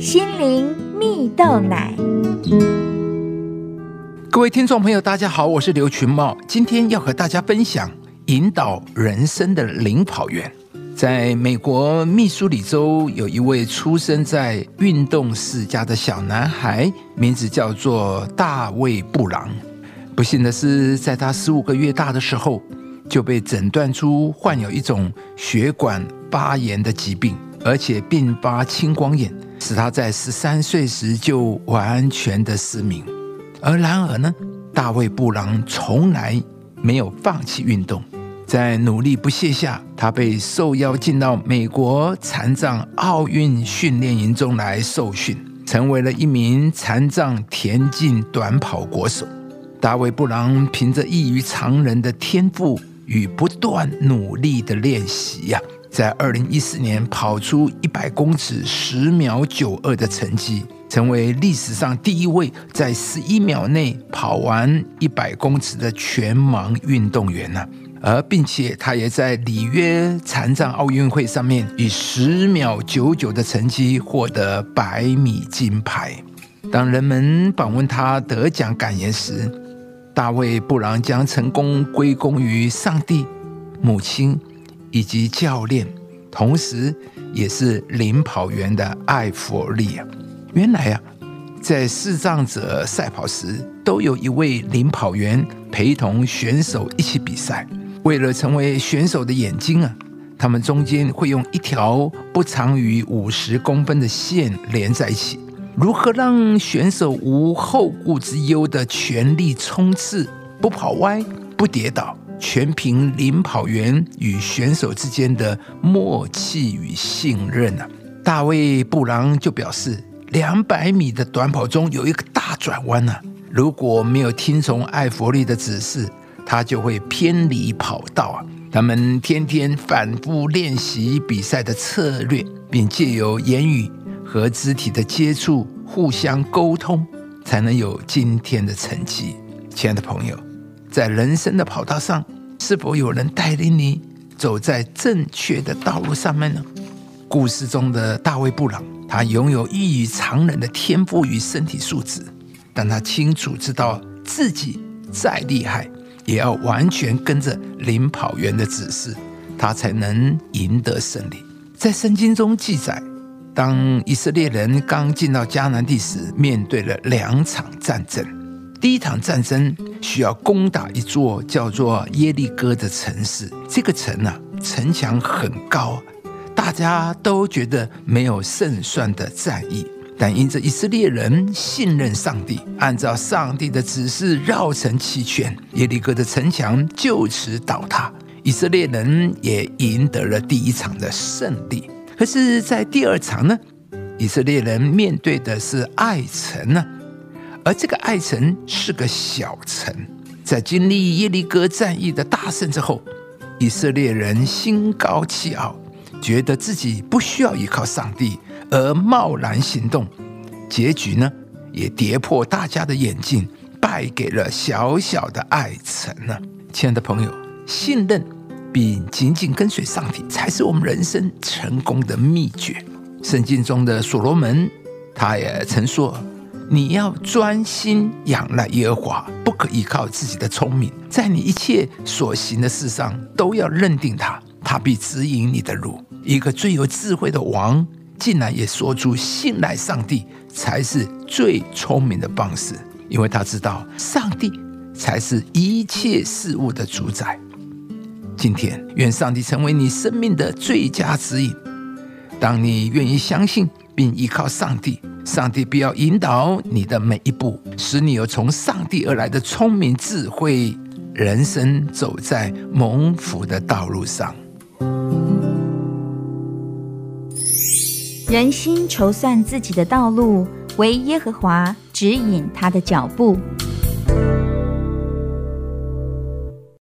心灵蜜豆奶。各位听众朋友，大家好，我是刘群茂，今天要和大家分享引导人生的领跑员。在美国密苏里州，有一位出生在运动世家的小男孩，名字叫做大卫·布朗。不幸的是，在他十五个月大的时候，就被诊断出患有一种血管发炎的疾病，而且并发青光眼，使他在十三岁时就完全的失明。而然而呢，大卫·布朗从来没有放弃运动，在努力不懈下，他被受邀进到美国残障奥运训练营中来受训，成为了一名残障田径短跑国手。大卫·布朗凭着异于常人的天赋与不断努力的练习呀，在二零一四年跑出一百公尺十秒九二的成绩。成为历史上第一位在十一秒内跑完一百公尺的全盲运动员呢，而并且他也在里约残障奥运会上面以十秒九九的成绩获得百米金牌。当人们访问他得奖感言时，大卫·布朗将成功归功于上帝、母亲以及教练，同时也是领跑员的艾弗利亚。原来啊，在视障者赛跑时，都有一位领跑员陪同选手一起比赛。为了成为选手的眼睛啊，他们中间会用一条不长于五十公分的线连在一起。如何让选手无后顾之忧的全力冲刺，不跑歪、不跌倒，全凭领跑员与选手之间的默契与信任啊！大卫·布朗就表示。两百米的短跑中有一个大转弯呢，如果没有听从艾弗利的指示，他就会偏离跑道啊。他们天天反复练习比赛的策略，并借由言语和肢体的接触互相沟通，才能有今天的成绩。亲爱的朋友，在人生的跑道上，是否有人带领你走在正确的道路上面呢？故事中的大卫·布朗。他拥有异于常人的天赋与身体素质，但他清楚知道自己再厉害，也要完全跟着领跑员的指示，他才能赢得胜利。在圣经中记载，当以色列人刚进到迦南地时，面对了两场战争。第一场战争需要攻打一座叫做耶利哥的城市，这个城啊，城墙很高。大家都觉得没有胜算的战役，但因着以色列人信任上帝，按照上帝的指示绕城七圈，耶利哥的城墙就此倒塌，以色列人也赢得了第一场的胜利。可是，在第二场呢，以色列人面对的是爱城呢，而这个艾城是个小城。在经历耶利哥战役的大胜之后，以色列人心高气傲。觉得自己不需要依靠上帝而贸然行动，结局呢也跌破大家的眼镜，败给了小小的艾城呢。亲爱的朋友，信任并紧紧跟随上帝，才是我们人生成功的秘诀。圣经中的所罗门，他也曾说：“你要专心仰赖耶和华，不可依靠自己的聪明，在你一切所行的事上都要认定他。”他必指引你的路。一个最有智慧的王，竟然也说出信赖上帝才是最聪明的方式，因为他知道上帝才是一切事物的主宰。今天，愿上帝成为你生命的最佳指引。当你愿意相信并依靠上帝，上帝必要引导你的每一步，使你有从上帝而来的聪明智慧，人生走在蒙福的道路上。人心筹算自己的道路，唯耶和华指引他的脚步。